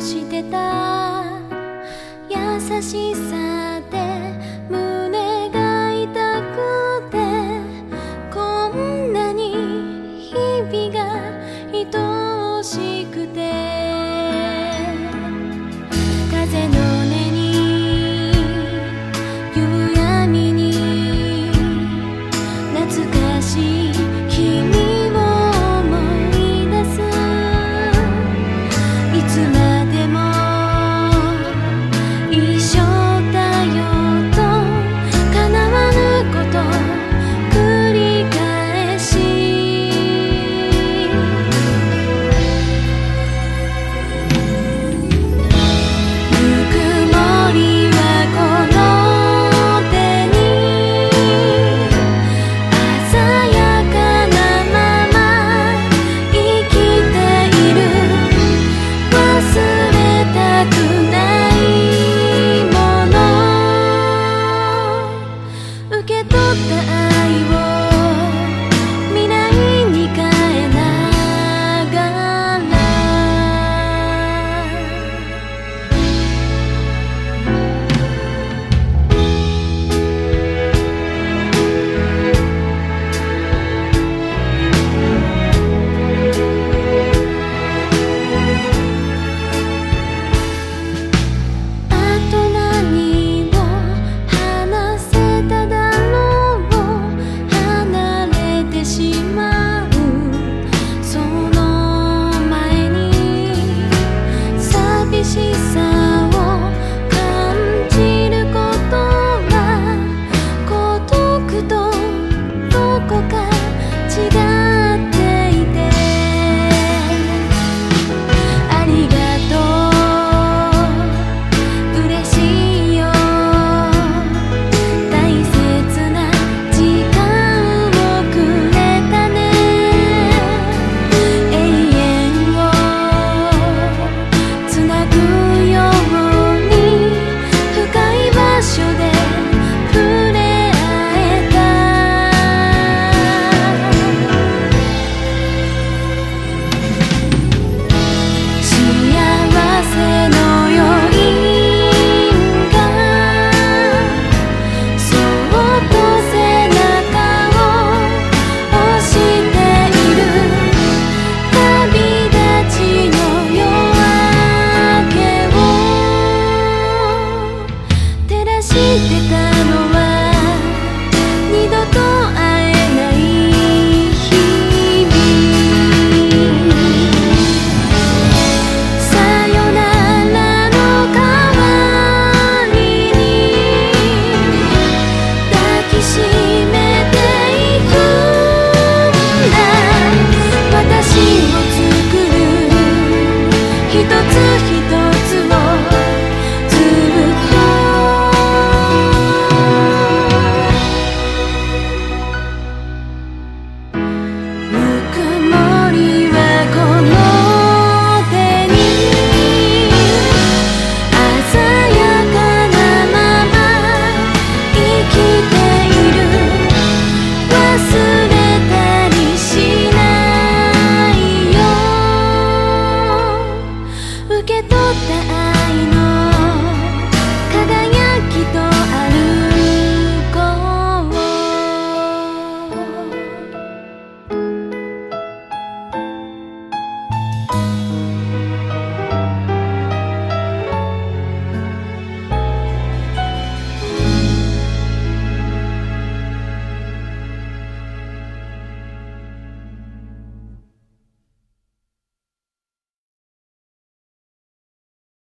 してた。優しさけ取ったこか違う